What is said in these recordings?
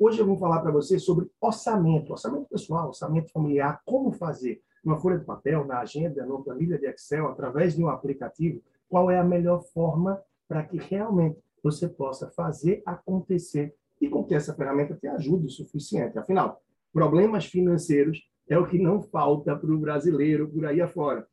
Hoje eu vim falar para você sobre orçamento, orçamento pessoal, orçamento familiar, como fazer numa folha de papel, na agenda, numa planilha de Excel, através de um aplicativo, qual é a melhor forma para que realmente você possa fazer acontecer e com que essa ferramenta te ajude o suficiente. Afinal, problemas financeiros é o que não falta para o brasileiro por aí afora.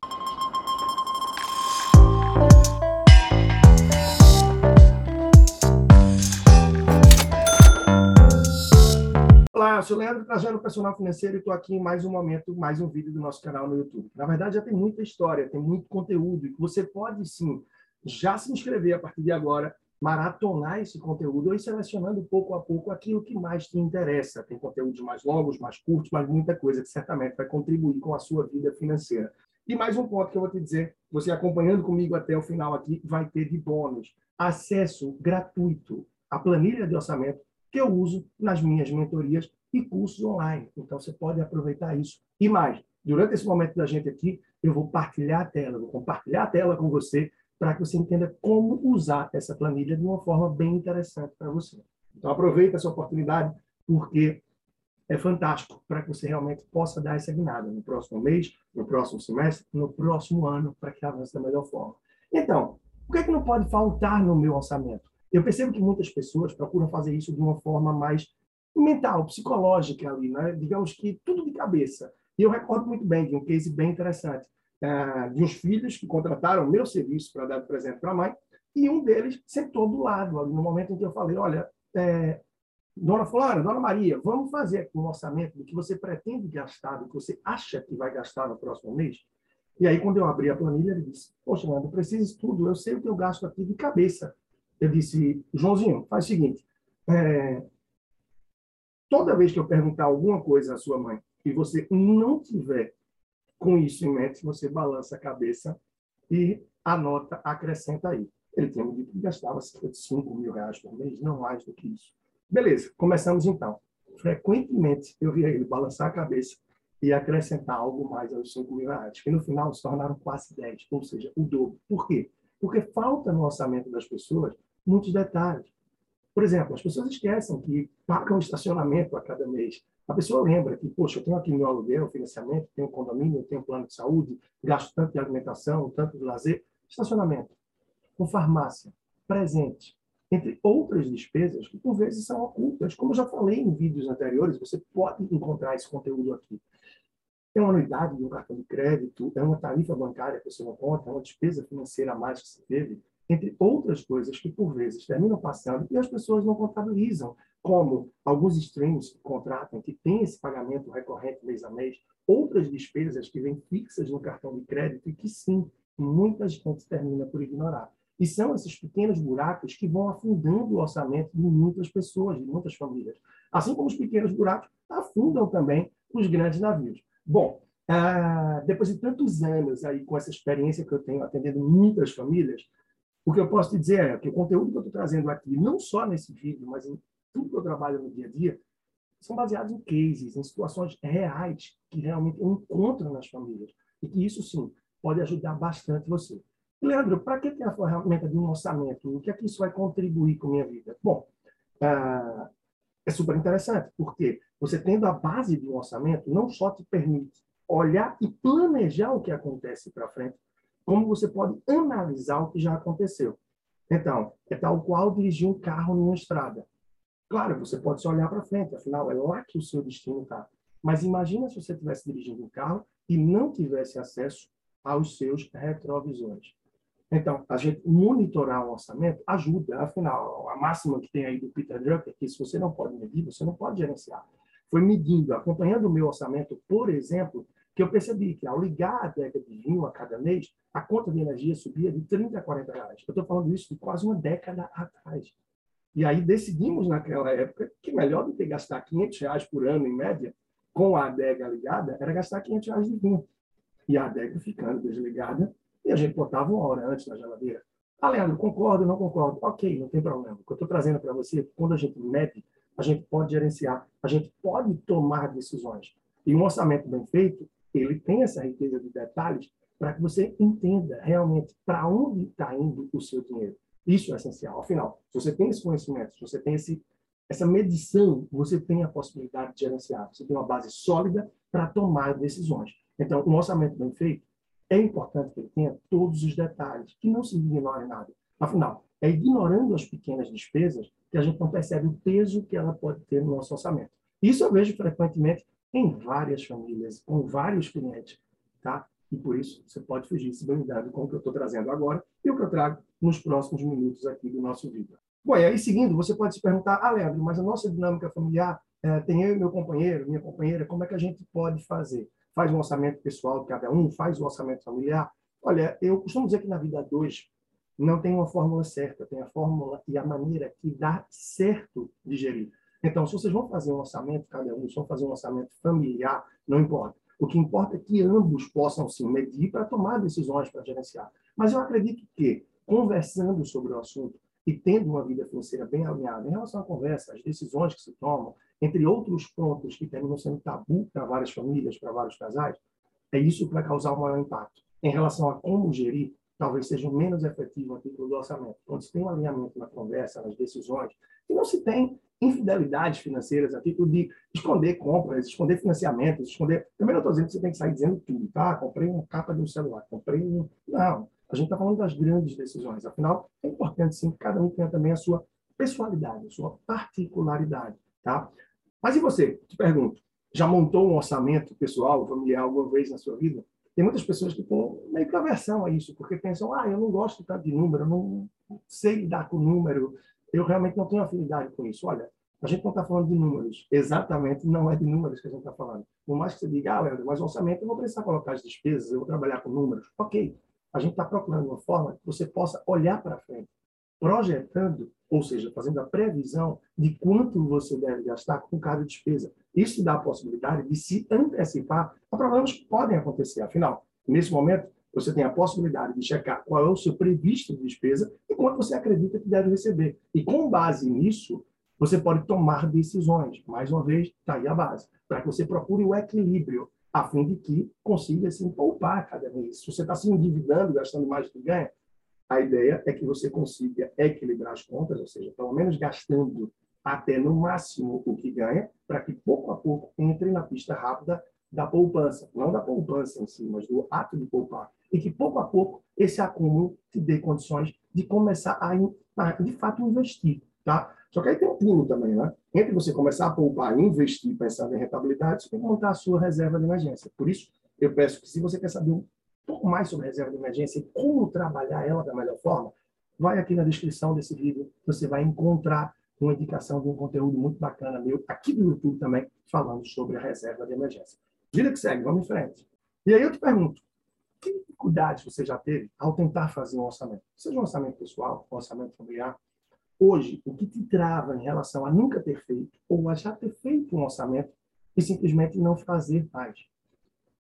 Olá, eu sou Leandro Trajano, personal financeiro, e estou aqui em mais um momento, mais um vídeo do nosso canal no YouTube. Na verdade, já tem muita história, tem muito conteúdo, e você pode sim já se inscrever a partir de agora, maratonar esse conteúdo e selecionando pouco a pouco aquilo que mais te interessa. Tem conteúdos mais longos, mais curtos, mas muita coisa que certamente vai contribuir com a sua vida financeira. E mais um ponto que eu vou te dizer, você acompanhando comigo até o final aqui, vai ter de bônus acesso gratuito à planilha de orçamento que eu uso nas minhas mentorias e cursos online. Então, você pode aproveitar isso. E mais, durante esse momento da gente aqui, eu vou partilhar a tela, vou compartilhar a tela com você para que você entenda como usar essa planilha de uma forma bem interessante para você. Então, aproveita essa oportunidade, porque é fantástico para que você realmente possa dar essa guinada no próximo mês, no próximo semestre, no próximo ano, para que avance da melhor forma. Então, o que é que não pode faltar no meu orçamento? Eu percebo que muitas pessoas procuram fazer isso de uma forma mais mental, psicológica ali, né? digamos que tudo de cabeça. E eu recordo muito bem de um case bem interessante, uh, de uns filhos que contrataram meu serviço para dar presente para a mãe, e um deles sentou do lado, ali, no momento em que eu falei, olha, é, dona Flora, dona Maria, vamos fazer um orçamento do que você pretende gastar, do que você acha que vai gastar no próximo mês. E aí, quando eu abri a planilha, ele disse, poxa, Nando, preciso de tudo, eu sei o que eu gasto aqui de cabeça eu disse, Joãozinho, faz o seguinte, é, toda vez que eu perguntar alguma coisa à sua mãe e você não tiver com isso em mente, você balança a cabeça e anota, acrescenta aí. Ele tinha me dito que gastava cerca de 5 mil reais por mês, não mais do que isso. Beleza, começamos então. Frequentemente eu via ele balançar a cabeça e acrescentar algo mais aos 5 mil reais, que no final se tornaram quase 10, ou seja, o dobro. Por quê? Porque falta no orçamento das pessoas muitos detalhes. Por exemplo, as pessoas esquecem que pagam estacionamento a cada mês. A pessoa lembra que, poxa, eu tenho aqui meu aluguel, financiamento, tenho condomínio, tenho plano de saúde, gasto tanto de alimentação, tanto de lazer, estacionamento, com farmácia, presente, entre outras despesas que por vezes são ocultas. Como eu já falei em vídeos anteriores, você pode encontrar esse conteúdo aqui. É uma anuidade de um cartão de crédito, é uma tarifa bancária que você não conta, é uma despesa financeira a mais que você teve, entre outras coisas que, por vezes, terminam passando e as pessoas não contabilizam, como alguns streams que contratam, que têm esse pagamento recorrente mês a mês, outras despesas que vêm fixas no cartão de crédito e que, sim, muita gente termina por ignorar. E são esses pequenos buracos que vão afundando o orçamento de muitas pessoas, de muitas famílias. Assim como os pequenos buracos afundam também os grandes navios. Bom, ah, depois de tantos anos aí com essa experiência que eu tenho atendendo muitas famílias, o que eu posso te dizer é que o conteúdo que eu estou trazendo aqui, não só nesse vídeo, mas em tudo que eu trabalho no dia a dia, são baseados em cases, em situações reais que realmente eu encontro nas famílias. E que isso, sim, pode ajudar bastante você. Leandro, para que tem a ferramenta de um orçamento? O que é que isso vai contribuir com a minha vida? Bom, ah, é super interessante, porque você tendo a base de um orçamento, não só te permite olhar e planejar o que acontece para frente, como você pode analisar o que já aconteceu. Então, é tal qual dirigir um carro numa estrada. Claro, você pode só olhar para frente, afinal, é lá que o seu destino está. Mas imagina se você estivesse dirigindo um carro e não tivesse acesso aos seus retrovisores. Então, a gente monitorar o orçamento ajuda. Afinal, a máxima que tem aí do Peter Drucker é que se você não pode medir, você não pode gerenciar. Foi medindo, acompanhando o meu orçamento, por exemplo, que eu percebi que ao ligar a adega de vinho a cada mês, a conta de energia subia de 30 a 40 reais. Eu estou falando isso de quase uma década atrás. E aí decidimos naquela época que melhor do que gastar 500 reais por ano, em média, com a adega ligada, era gastar 500 reais de vinho. E a adega ficando desligada, e a gente botava uma hora antes na geladeira. Ah, Leandro, concordo, não concordo. Ok, não tem problema. O que eu estou trazendo para você é que quando a gente mede, a gente pode gerenciar, a gente pode tomar decisões. E um orçamento bem feito, ele tem essa riqueza de detalhes para que você entenda realmente para onde está indo o seu dinheiro. Isso é essencial. Afinal, se você tem esse conhecimento, se você tem esse essa medição, você tem a possibilidade de gerenciar. Você tem uma base sólida para tomar decisões. Então, um orçamento bem feito, é importante que ele tenha todos os detalhes, que não se ignore nada. Afinal, é ignorando as pequenas despesas que a gente não percebe o peso que ela pode ter no nosso orçamento. Isso eu vejo frequentemente em várias famílias, com vários clientes, tá? E por isso você pode fugir se bem com o que eu estou trazendo agora e o que eu trago nos próximos minutos aqui do nosso vídeo. Bom, e aí seguindo, você pode se perguntar, ah, Leandro, mas a nossa dinâmica familiar é, tem eu e meu companheiro, minha companheira, como é que a gente pode fazer? Faz um orçamento pessoal de cada um, faz o um orçamento familiar? Olha, eu costumo dizer que na vida dois não tem uma fórmula certa, tem a fórmula e a maneira que dá certo de gerir. Então, se vocês vão fazer um orçamento, cada um, se vão fazer um orçamento familiar, não importa. O que importa é que ambos possam se medir para tomar decisões para gerenciar. Mas eu acredito que, conversando sobre o assunto e tendo uma vida financeira bem alinhada em relação à conversa, às decisões que se tomam, entre outros pontos que terminam sendo tabu para várias famílias, para vários casais, é isso que vai causar o maior impacto. Em relação a como gerir, talvez seja menos efetivo a título do orçamento. Quando se tem um alinhamento na conversa, nas decisões, e não se tem infidelidades financeiras a título de esconder compras, esconder financiamentos, esconder... Também não estou dizendo que você tem que sair dizendo tudo, tá? Comprei uma capa de um celular, comprei um... Não, a gente está falando das grandes decisões. Afinal, é importante sim que cada um tenha também a sua pessoalidade, a sua particularidade, tá? Mas e você? Te pergunto, já montou um orçamento pessoal, familiar alguma vez na sua vida? Tem muitas pessoas que têm meio que aversão a isso, porque pensam, ah, eu não gosto tanto de número, eu não sei lidar com número, eu realmente não tenho afinidade com isso. Olha, a gente não está falando de números, exatamente não é de números que a gente está falando. Por mais que você diga, ah, Leandro, mas orçamento eu vou precisar colocar as despesas, eu vou trabalhar com números. Ok, a gente está procurando uma forma que você possa olhar para frente, projetando, ou seja, fazendo a previsão de quanto você deve gastar com cada despesa. Isso dá a possibilidade de se antecipar a problemas que podem acontecer. Afinal, nesse momento, você tem a possibilidade de checar qual é o seu previsto de despesa e quanto você acredita que deve receber. E com base nisso, você pode tomar decisões. Mais uma vez, está aí a base. Para que você procure o equilíbrio, a fim de que consiga assim, poupar cada mês. Se você está se endividando, gastando mais do que ganha, a ideia é que você consiga equilibrar as contas, ou seja, pelo menos gastando até no máximo o que ganha, para que pouco a pouco entre na pista rápida da poupança, não da poupança em si, mas do ato de poupar. E que pouco a pouco esse acúmulo te dê condições de começar a, a de fato investir, tá? Só que aí tem um pulo também, né? Entre você começar a poupar e investir pensando em rentabilidade, você tem que montar a sua reserva de emergência. Por isso, eu peço que se você quer saber um pouco mais sobre reserva de emergência e como trabalhar ela da melhor forma, vai aqui na descrição desse vídeo, você vai encontrar uma indicação de um conteúdo muito bacana meu, aqui do YouTube também, falando sobre a reserva de emergência. Vida que segue, vamos em frente. E aí eu te pergunto, que dificuldades você já teve ao tentar fazer um orçamento? Seja um orçamento pessoal, um orçamento familiar. Hoje, o que te trava em relação a nunca ter feito ou a já ter feito um orçamento e simplesmente não fazer mais?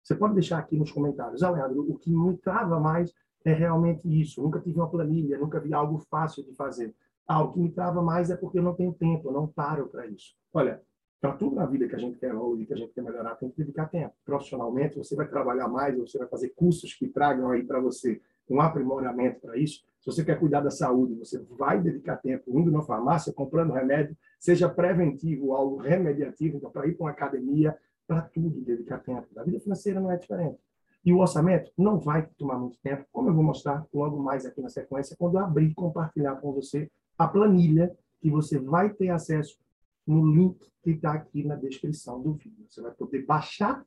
Você pode deixar aqui nos comentários. Ah, Leandro, o que me trava mais é realmente isso. nunca tive uma planilha, nunca vi algo fácil de fazer. Ah, o que me trava mais é porque eu não tenho tempo, eu não paro para isso. Olha, para tudo na vida que a gente quer hoje, que a gente quer melhorar, tem que dedicar tempo. Profissionalmente, você vai trabalhar mais, você vai fazer cursos que tragam aí para você um aprimoramento para isso. Se você quer cuidar da saúde, você vai dedicar tempo indo na farmácia, comprando remédio, seja preventivo algo remediativo, então para ir para uma academia, para tudo dedicar tempo. A vida financeira não é diferente. E o orçamento não vai tomar muito tempo, como eu vou mostrar logo mais aqui na sequência, quando eu abrir e compartilhar com você a planilha que você vai ter acesso no link que está aqui na descrição do vídeo. Você vai poder baixar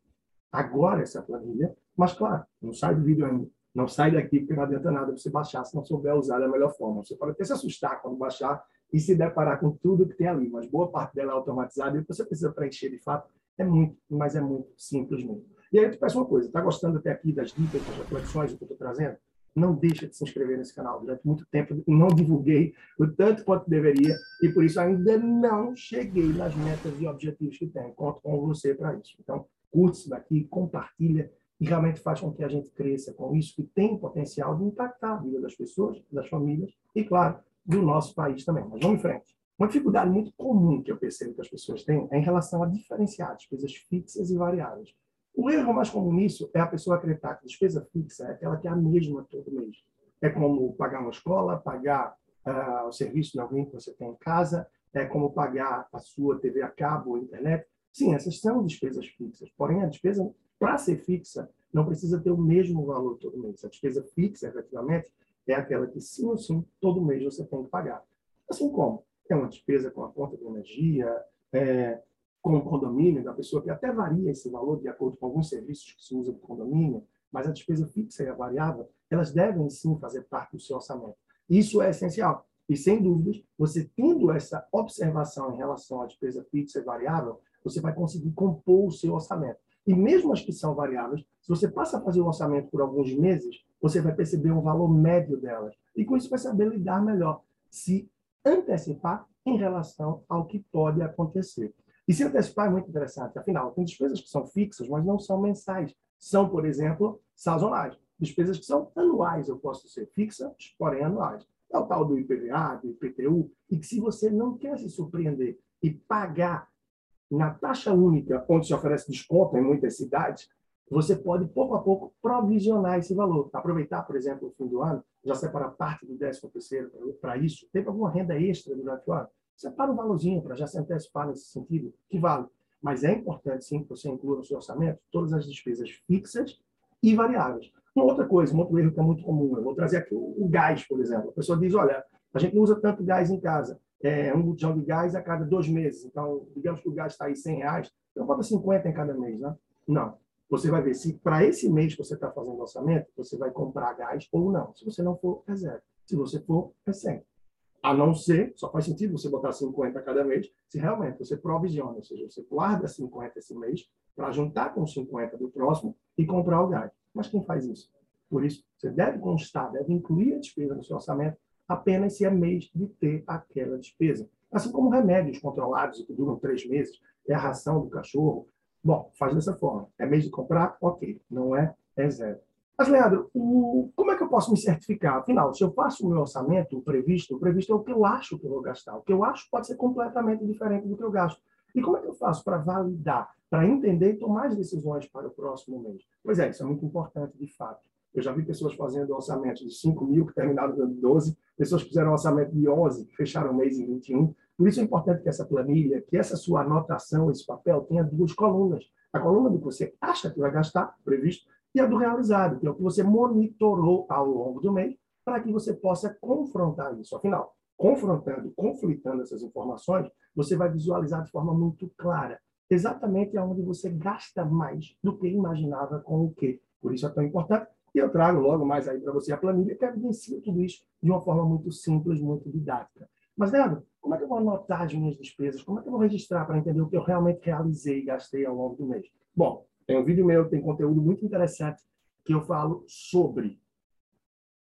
agora essa planilha, mas claro, não sai do vídeo ainda. Não sai daqui porque não adianta nada você baixar se não souber usar da melhor forma. Você pode até se assustar quando baixar e se deparar com tudo que tem ali, mas boa parte dela é automatizada e você precisa preencher de fato. É muito, mas é muito simples mesmo. E aí eu te peço uma coisa, está gostando até aqui das dicas, das reflexões que eu estou trazendo? Não deixa de se inscrever nesse canal. Durante muito tempo não divulguei o tanto quanto deveria e por isso ainda não cheguei nas metas e objetivos que tenho. Conto com você para isso. Então, curte isso daqui, compartilha e realmente faz com que a gente cresça com isso que tem potencial de impactar a vida das pessoas, das famílias e, claro, do nosso país também. Mas vamos em frente. Uma dificuldade muito comum que eu percebo que as pessoas têm é em relação a diferenciar despesas fixas e variáveis. O erro mais comum nisso é a pessoa acreditar que a despesa fixa é aquela que é a mesma todo mês. É como pagar uma escola, pagar uh, o serviço de alguém que você tem em casa, é como pagar a sua TV a cabo ou internet. Sim, essas são despesas fixas. Porém, a despesa, para ser fixa, não precisa ter o mesmo valor todo mês. A despesa fixa, efetivamente, é aquela que, sim ou sim, todo mês você tem que pagar. Assim como é uma despesa com a conta de energia, é, com o condomínio da pessoa, que até varia esse valor de acordo com alguns serviços que se usa do condomínio, mas a despesa fixa e a variável, elas devem sim fazer parte do seu orçamento. Isso é essencial. E, sem dúvidas, você tendo essa observação em relação à despesa fixa e variável, você vai conseguir compor o seu orçamento. E mesmo as que são variáveis, se você passa a fazer o orçamento por alguns meses, você vai perceber um valor médio delas. E com isso vai saber lidar melhor, se antecipar em relação ao que pode acontecer. E se antecipar é muito interessante, afinal, tem despesas que são fixas, mas não são mensais. São, por exemplo, sazonais. Despesas que são anuais, eu posso ser fixas, porém anuais. É o tal do IPVA, do IPTU, e que se você não quer se surpreender e pagar na taxa única, onde se oferece desconto em muitas cidades, você pode, pouco a pouco, provisionar esse valor. Aproveitar, por exemplo, o fim do ano, já separar parte do 13 terceiro para isso. Teve alguma renda extra durante o ano? Separa um valorzinho para já se antecipar nesse sentido, que vale. Mas é importante, sim, que você inclua no seu orçamento todas as despesas fixas e variáveis. Uma outra coisa, um outro erro que é muito comum, eu vou trazer aqui o, gás, por exemplo. A pessoa diz, olha, a gente não usa tanto gás em casa. É um botijão de gás a cada dois meses. Então, digamos que o gás está aí 100 reais, então bota 50 em cada mês, né? Não. Você vai ver se para esse mês que você está fazendo orçamento, você vai comprar gás ou não. Se você não for, é zero. Se você for, é 100. A não ser, só faz sentido você botar 50 cada mês, se realmente você provisiona, ou seja, você guarda 50 esse mês para juntar com 50 do próximo e comprar o gás. Mas quem faz isso? Por isso, você deve constar, deve incluir a despesa no seu orçamento apenas se é mês de ter aquela despesa. Assim como remédios controlados que duram três meses, é a ração do cachorro. Bom, faz dessa forma. É mês de comprar? Ok. Não é? É zero. Mas, Leandro, o... como é que eu posso me certificar? Afinal, se eu faço o meu orçamento, o previsto, o previsto é o que eu acho que eu vou gastar. O que eu acho pode ser completamente diferente do que eu gasto. E como é que eu faço para validar, para entender e tomar as decisões para o próximo mês? Pois é, isso é muito importante, de fato. Eu já vi pessoas fazendo orçamentos de 5 mil, que terminaram ano 12, pessoas que fizeram orçamento de 11, que fecharam o mês em 21. Por isso é importante que essa planilha, que essa sua anotação, esse papel, tenha duas colunas. A coluna do que você acha que vai gastar, previsto, e a do realizado, que é o que você monitorou ao longo do mês, para que você possa confrontar isso. Afinal, confrontando, conflitando essas informações, você vai visualizar de forma muito clara exatamente aonde você gasta mais do que imaginava com o quê. Por isso é tão importante e eu trago logo mais aí para você a planilha que evidencia tudo isso de uma forma muito simples, muito didática. Mas, Leandro, como é que eu vou anotar as minhas despesas? Como é que eu vou registrar para entender o que eu realmente realizei e gastei ao longo do mês? Bom, tem um vídeo meu, tem conteúdo muito interessante que eu falo sobre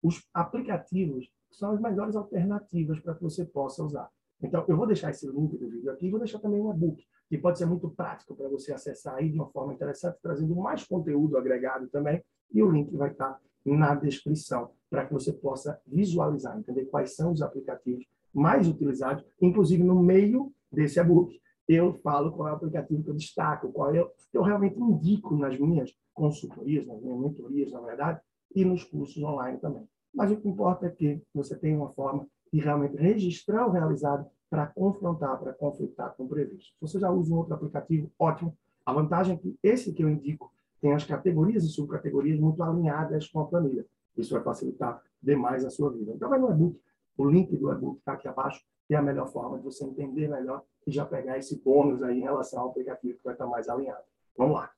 os aplicativos que são as melhores alternativas para que você possa usar. Então, eu vou deixar esse link do vídeo aqui e vou deixar também um e-book, que pode ser muito prático para você acessar aí de uma forma interessante, trazendo mais conteúdo agregado também e o link vai estar na descrição para que você possa visualizar, entender quais são os aplicativos mais utilizados, inclusive no meio desse e-book. Eu falo qual é o aplicativo que eu destaco, qual que eu realmente indico nas minhas consultorias, nas minhas mentorias, na verdade, e nos cursos online também. Mas o que importa é que você tenha uma forma de realmente registrar o realizado para confrontar, para conflitar com o previsto. Se você já usa um outro aplicativo, ótimo. A vantagem é que esse que eu indico tem as categorias e subcategorias muito alinhadas com a planilha. Isso vai facilitar demais a sua vida. Então, vai no e-book. O link do e-book está aqui abaixo, que é a melhor forma de você entender melhor e já pegar esse bônus aí em relação ao aplicativo que vai estar mais alinhado. Vamos lá.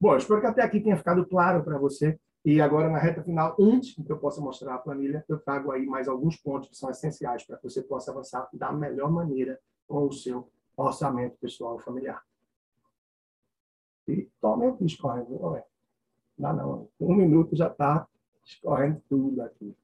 Bom, espero que até aqui tenha ficado claro para você. E agora, na reta final, antes que eu possa mostrar a planilha, eu trago aí mais alguns pontos que são essenciais para que você possa avançar da melhor maneira com o seu orçamento pessoal familiar. E totalmente escorrendo. Não Não, não. Um minuto já está escorrendo tudo aqui.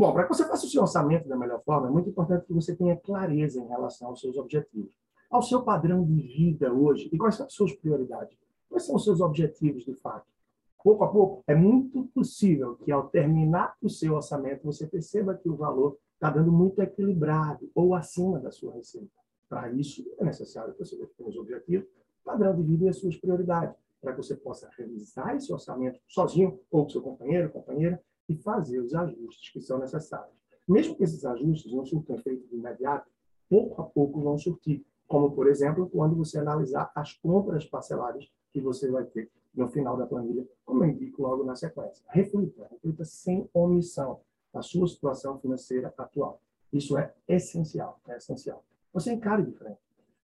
Bom, para que você faça o seu orçamento da melhor forma, é muito importante que você tenha clareza em relação aos seus objetivos, ao seu padrão de vida hoje e quais são as suas prioridades. Quais são os seus objetivos, de fato? Pouco a pouco, é muito possível que ao terminar o seu orçamento, você perceba que o valor está dando muito equilibrado ou acima da sua receita. Para isso, é necessário que você defina os objetivos, padrão de vida e as suas prioridades, para que você possa realizar esse orçamento sozinho ou com seu companheiro, companheira, e fazer os ajustes que são necessários. mesmo que esses ajustes não surtam efeito de imediato, pouco a pouco vão surtir. Como, por exemplo, quando você analisar as compras parceladas que você vai ter no final da planilha, como eu indico logo na sequência. Reflita, reflita sem omissão a sua situação financeira atual. Isso é essencial, é essencial. Você encare de frente.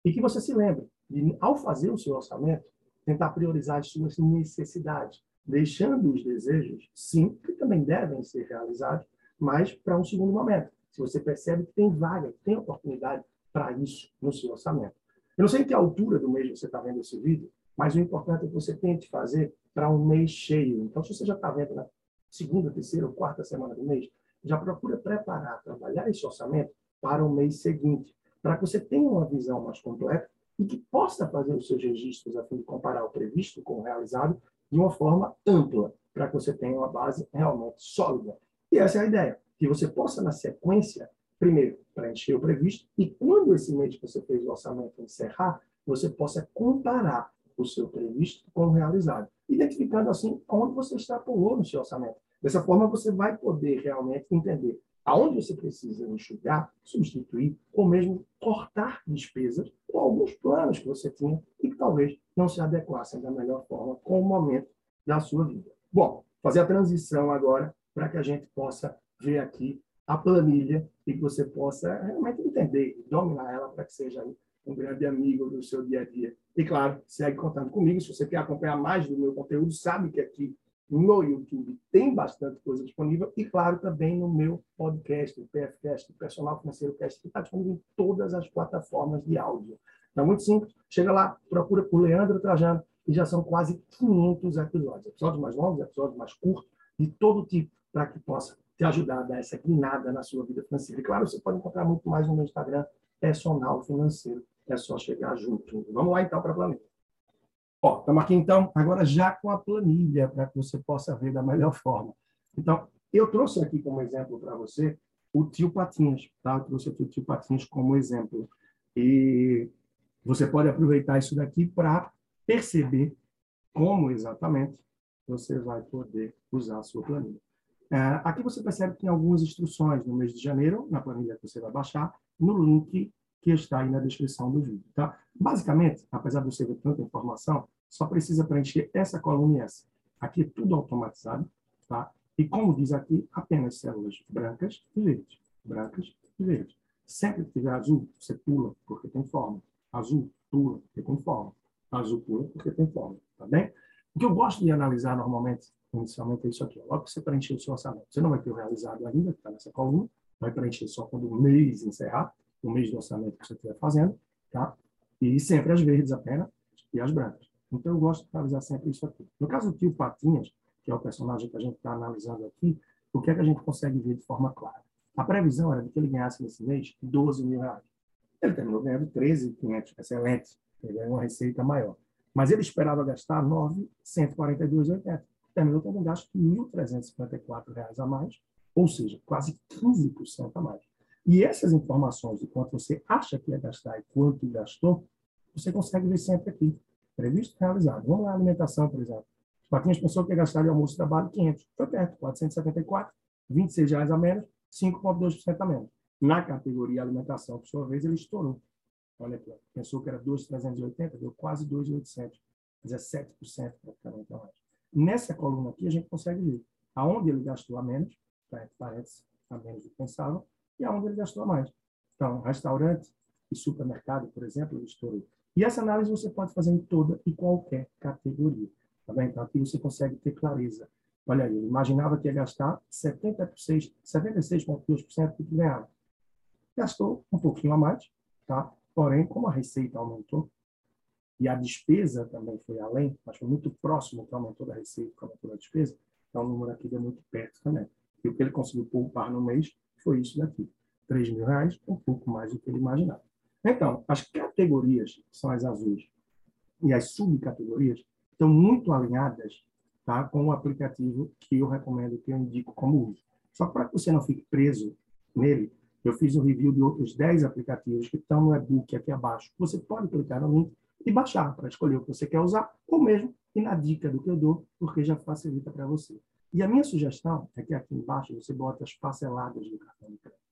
E que você se lembre de, ao fazer o seu orçamento, tentar priorizar as suas necessidades, deixando os desejos, sim, que também devem ser realizados, mas para um segundo momento. Se você percebe que tem vaga, tem oportunidade para isso no seu orçamento. Eu não sei em que altura do mês você está vendo esse vídeo, mas o importante é que você tente fazer para um mês cheio. Então, se você já está vendo na segunda, terceira ou quarta semana do mês, já procura preparar, trabalhar esse orçamento para o mês seguinte, para que você tenha uma visão mais completa e que possa fazer os seus registros a fim de comparar o previsto com o realizado de uma forma ampla, para que você tenha uma base realmente sólida. E essa é a ideia, que você possa, na sequência, primeiro, preencher o previsto, e quando esse mês que você fez o orçamento encerrar, você possa comparar o seu previsto com o realizado, identificando assim onde você extrapolou no seu orçamento. Dessa forma, você vai poder realmente entender aonde você precisa enxugar, substituir, ou mesmo cortar despesas ou alguns planos que você tinha e que talvez não se adequassem da melhor forma com o momento da sua vida. Bom, fazer a transição agora para que a gente possa ver aqui a planilha e que você possa realmente entender, dominar ela para que seja um grande amigo do seu dia a dia. E claro, segue contando comigo. Se você quer acompanhar mais do meu conteúdo, sabe que aqui no YouTube tem bastante coisa disponível e, claro, também no meu podcast, o PFcast, o Personal Financeiro Cast, que está disponível em todas as plataformas de áudio. Então, muito simples. Chega lá, procura por Leandro Trajano e já são quase 500 episódios. Episódios mais longos, episódios mais curtos, de todo tipo, para que possa te ajudar a dar essa guinada na sua vida financeira. E, claro, você pode encontrar muito mais no meu Instagram, Personal Financeiro. É só chegar junto. Vamos lá, então, para a planilha. Ó, estamos aqui, então, agora já com a planilha, para que você possa ver da melhor forma. Então, eu trouxe aqui como exemplo para você o tio Patinhas, tá? Eu trouxe aqui o tio Patinhas como exemplo. E você pode aproveitar isso daqui para perceber como exatamente você vai poder usar a sua planilha. É, aqui você percebe que tem algumas instruções no mês de janeiro, na planilha que você vai baixar, no link que está aí na descrição do vídeo. Tá? Basicamente, apesar de você ver tanta informação, só precisa preencher essa coluna e essa. Aqui é tudo automatizado. Tá? E como diz aqui, apenas células brancas e verdes. Brancas e verdes. Sempre que tiver azul, você pula, porque tem forma. Azul, pula, porque tem forma. Azul, pula, porque tem forma. Tá bem? O que eu gosto de analisar normalmente, inicialmente, é isso aqui. Logo que você preencher o seu orçamento, você não vai ter o realizado ainda, que está nessa coluna, vai preencher só quando o mês encerrar o mês do orçamento que você estiver fazendo, tá? E sempre as verdes apenas e as brancas. Então, eu gosto de analisar sempre isso aqui. No caso do tio Patinhas, que é o personagem que a gente está analisando aqui, o que é que a gente consegue ver de forma clara? A previsão era de que ele ganhasse nesse mês 12 mil reais. Ele terminou ganhando 13,500, excelente. Ele ganhou uma receita maior. Mas ele esperava gastar 942,80. Terminou tendo um gasto de R$ 1.354 a mais, ou seja, quase 15% a mais. E essas informações de quanto você acha que ia gastar e quanto gastou, você consegue ver sempre aqui. Previsto, realizado. Vamos lá, alimentação, por exemplo. Os patinhas pensou que ia gastar de almoço e trabalho 500. Foi perto, 474, 26 reais a menos, 5,2% a menos. Na categoria alimentação, por sua vez, ele estourou. Olha aqui, pensou que era 2,380, deu quase 2,800. 17% praticamente a mais. Nessa coluna aqui, a gente consegue ver aonde ele gastou a menos, parece a menos do que pensava, e aonde ele gastou mais. Então, restaurante e supermercado, por exemplo, ele estourou. E essa análise você pode fazer em toda e qualquer categoria. Tá bem? Então, aqui você consegue ter clareza. Olha aí, ele imaginava que ia gastar 76,2% 76 do que ganhava. Gastou um pouquinho a mais, tá? porém, como a receita aumentou, e a despesa também foi além, mas foi muito próximo que aumentou da receita que aumentou da despesa, então o número aqui deu muito perto também. E o que ele conseguiu poupar no mês foi isso daqui. 3 mil reais, um pouco mais do que ele imaginava. Então, as categorias, que são as azuis, e as subcategorias, estão muito alinhadas tá, com o aplicativo que eu recomendo, que eu indico como uso. Só para que você não fique preso nele, eu fiz um review de outros 10 aplicativos que estão no e-book aqui abaixo. Você pode clicar no link e baixar para escolher o que você quer usar, ou mesmo ir na dica do que eu dou, porque já facilita para você. E a minha sugestão é que aqui embaixo você bota as parceladas do cartão de crédito.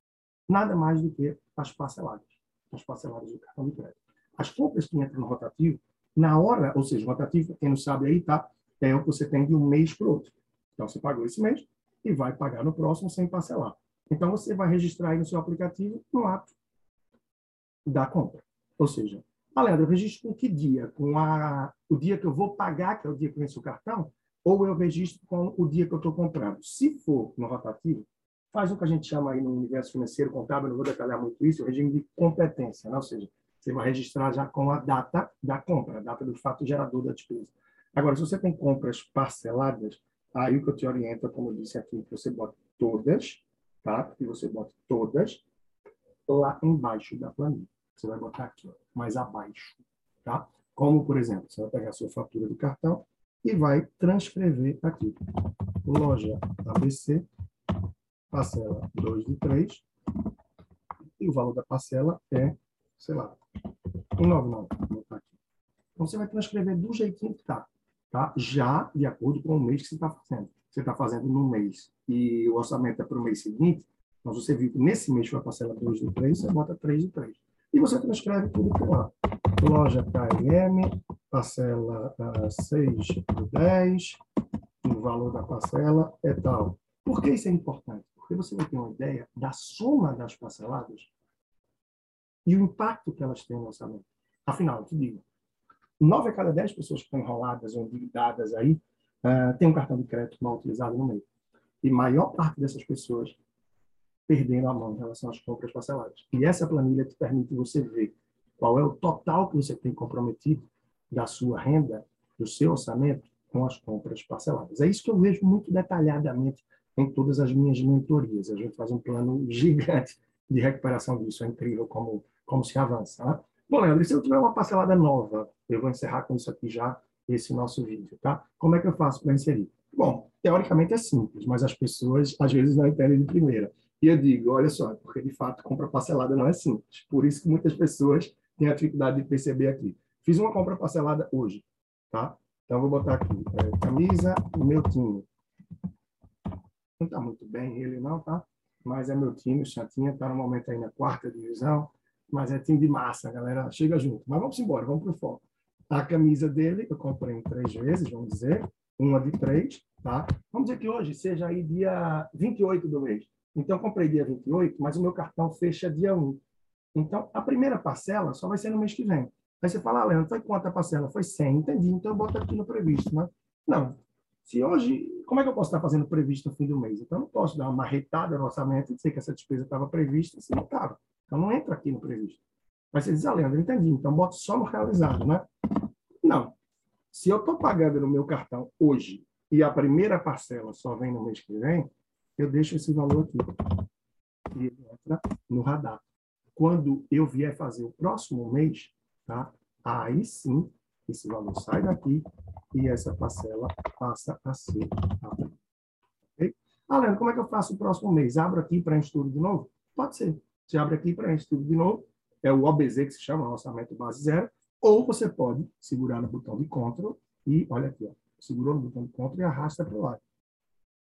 Nada mais do que as parceladas. As parceladas do cartão de crédito. As compras que entram no rotativo, na hora, ou seja, rotativo, quem não sabe aí, tá? É o que você tem de um mês para o outro. Então, você pagou esse mês e vai pagar no próximo sem parcelar. Então, você vai registrar aí no seu aplicativo no ato da compra. Ou seja, ah, Leandro, eu registro com que dia? Com a, o dia que eu vou pagar, que é o dia que vence o cartão? Ou eu registro com o dia que eu estou comprando? Se for no rotativo, faz o que a gente chama aí no universo financeiro contábil, não vou detalhar muito isso, o regime de competência, né? ou seja, você vai registrar já com a data da compra, a data do fato gerador da despesa. Agora, se você tem compras parceladas, aí o que eu te oriento, como eu disse aqui, que você bota todas, tá? E você bota todas lá embaixo da planilha. Você vai botar aqui, ó, mais abaixo, tá? Como, por exemplo, você vai pegar a sua fatura do cartão e vai transcrever aqui. Loja ABC, parcela 2 de 3, e o valor da parcela é, sei lá, 199. Vou botar aqui. Então, você vai transcrever do jeitinho que está, tá? Já de acordo com o mês que você está fazendo. Você está fazendo no mês e o orçamento é para o mês seguinte, então você viu que nesse mês foi a parcela 2 de 3, você bota 3 de 3. E você transcreve tudo por lá. Loja KLM, parcela uh, 6 de 10, o valor da parcela é tal. Por que isso é importante? Porque você vai ter uma ideia da soma das parceladas e o impacto que elas têm no orçamento. Afinal, eu te digo, 9 a cada 10 pessoas que estão enroladas ou endividadas aí uh, tem um cartão de crédito mal utilizado no meio. E maior parte dessas pessoas perdendo a mão em relação às compras parceladas. E essa planilha te permite você ver qual é o total que você tem comprometido da sua renda, do seu orçamento, com as compras parceladas. É isso que eu vejo muito detalhadamente em todas as minhas mentorias. A gente faz um plano gigante de recuperação disso. É incrível como, como se avança. Né? Bom, Leandro, se eu tiver uma parcelada nova, eu vou encerrar com isso aqui já, esse nosso vídeo, tá? Como é que eu faço para inserir? Bom, teoricamente é simples, mas as pessoas às vezes não entendem de primeira. E eu digo, olha só, porque de fato compra parcelada não é simples. Por isso que muitas pessoas têm a dificuldade de perceber aqui. Fiz uma compra parcelada hoje, tá? Então vou botar aqui, é, camisa, meu time. Não está muito bem ele não, tá? Mas é meu time, chatinha, está no momento aí na quarta divisão, mas é time de massa, galera, chega junto. Mas vamos embora, vamos para o foco. A camisa dele eu comprei em três vezes, vamos dizer, uma de três, tá? Vamos dizer que hoje seja aí dia 28 do mês. Então, comprei dia 28, mas o meu cartão fecha dia 1. Então, a primeira parcela só vai ser no mês que vem. Aí você fala, ah, Leandro, foi quanto a parcela? Foi 100, entendi, então eu boto aqui no previsto, né? Não. Se hoje, como é que eu posso estar fazendo previsto no fim do mês? Então, eu não posso dar uma marretada no orçamento e dizer que essa despesa estava prevista se não estava. Então, não entra aqui no previsto. Mas você diz, ah, Leandro, entendi, então boto só no realizado, né? Não. Se eu estou pagando no meu cartão hoje e a primeira parcela só vem no mês que vem, eu deixo esse valor aqui. E entra no radar. Quando eu vier fazer o próximo mês, tá? aí sim, esse valor sai daqui e essa parcela passa a ser aplicada. Okay? Ah, Leandro, como é que eu faço o próximo mês? Abro aqui para tudo de novo? Pode ser. Você abre aqui para tudo de novo. É o OBZ que se chama, orçamento base zero. Ou você pode segurar no botão de Ctrl e, olha aqui, ó, segurou no botão de Ctrl e arrasta para o lado.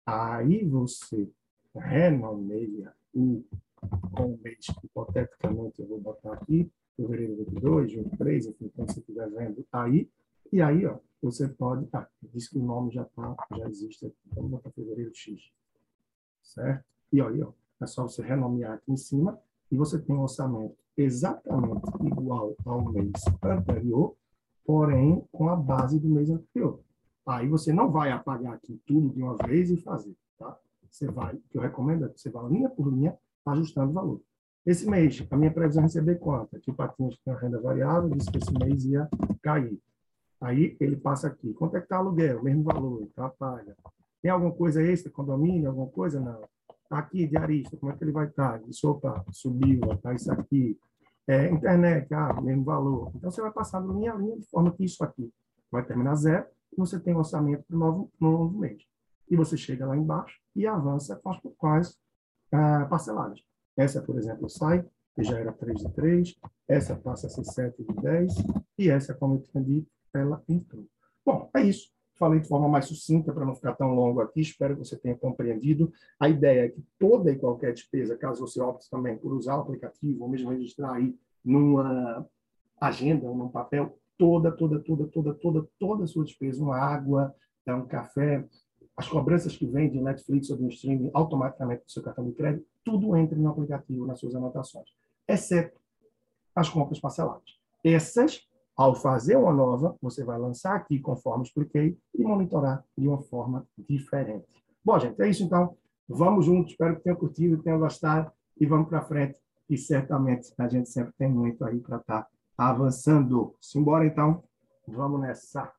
Aí você renomeia o com mês, hipoteticamente, eu vou botar aqui, fevereiro 22, 23, enfim, quando você estiver vendo aí, e aí, ó, você pode, ah, diz que o nome já tá, já existe aqui, então vamos botar fevereiro X, certo? E aí, ó, é só você renomear aqui em cima, e você tem um orçamento exatamente igual ao mês anterior, porém com a base do mês anterior. Aí você não vai apagar aqui tudo de uma vez e fazer, tá? Você vai, o que eu recomendo é que você vá linha por linha ajustando o valor. Esse mês, a minha previsão é receber quanto? Aqui o Patinhas tem renda variável, disse que esse mês ia cair. Aí ele passa aqui. Quanto é que está aluguel? Mesmo valor, então paga. Tem alguma coisa extra, condomínio, alguma coisa? Não. Aqui, diarista, como é que ele vai estar? Tá? Disse, opa, subiu, está isso aqui. É, internet, ah, mesmo valor. Então, você vai passando linha a linha, de forma que isso aqui vai terminar zero, você tem orçamento para o novo, novo mês. E você chega lá embaixo e avança com as, com ah, parceladas. Essa, por exemplo, sai, que já era 3 de 3, essa passa a ser 7 de 10, e essa, como eu tinha dito, ela entrou. Bom, é isso. Falei de forma mais sucinta para não ficar tão longo aqui, espero que você tenha compreendido. A ideia é que toda e qualquer despesa, caso você opte também por usar o aplicativo ou mesmo registrar aí numa agenda ou num papel, toda, toda, toda, toda, toda, toda a sua despesa, uma água, um café, as cobranças que vêm de Netflix ou de um streaming automaticamente do seu cartão de crédito, tudo entra no aplicativo, nas suas anotações, exceto as compras parceladas. Essas ao fazer uma nova, você vai lançar aqui, conforme expliquei, e monitorar de uma forma diferente. Bom, gente, é isso então. Vamos juntos. Espero que tenham curtido, tenham gostado e vamos para frente. E certamente a gente sempre tem muito aí para estar tá avançando. Simbora então. Vamos nessa.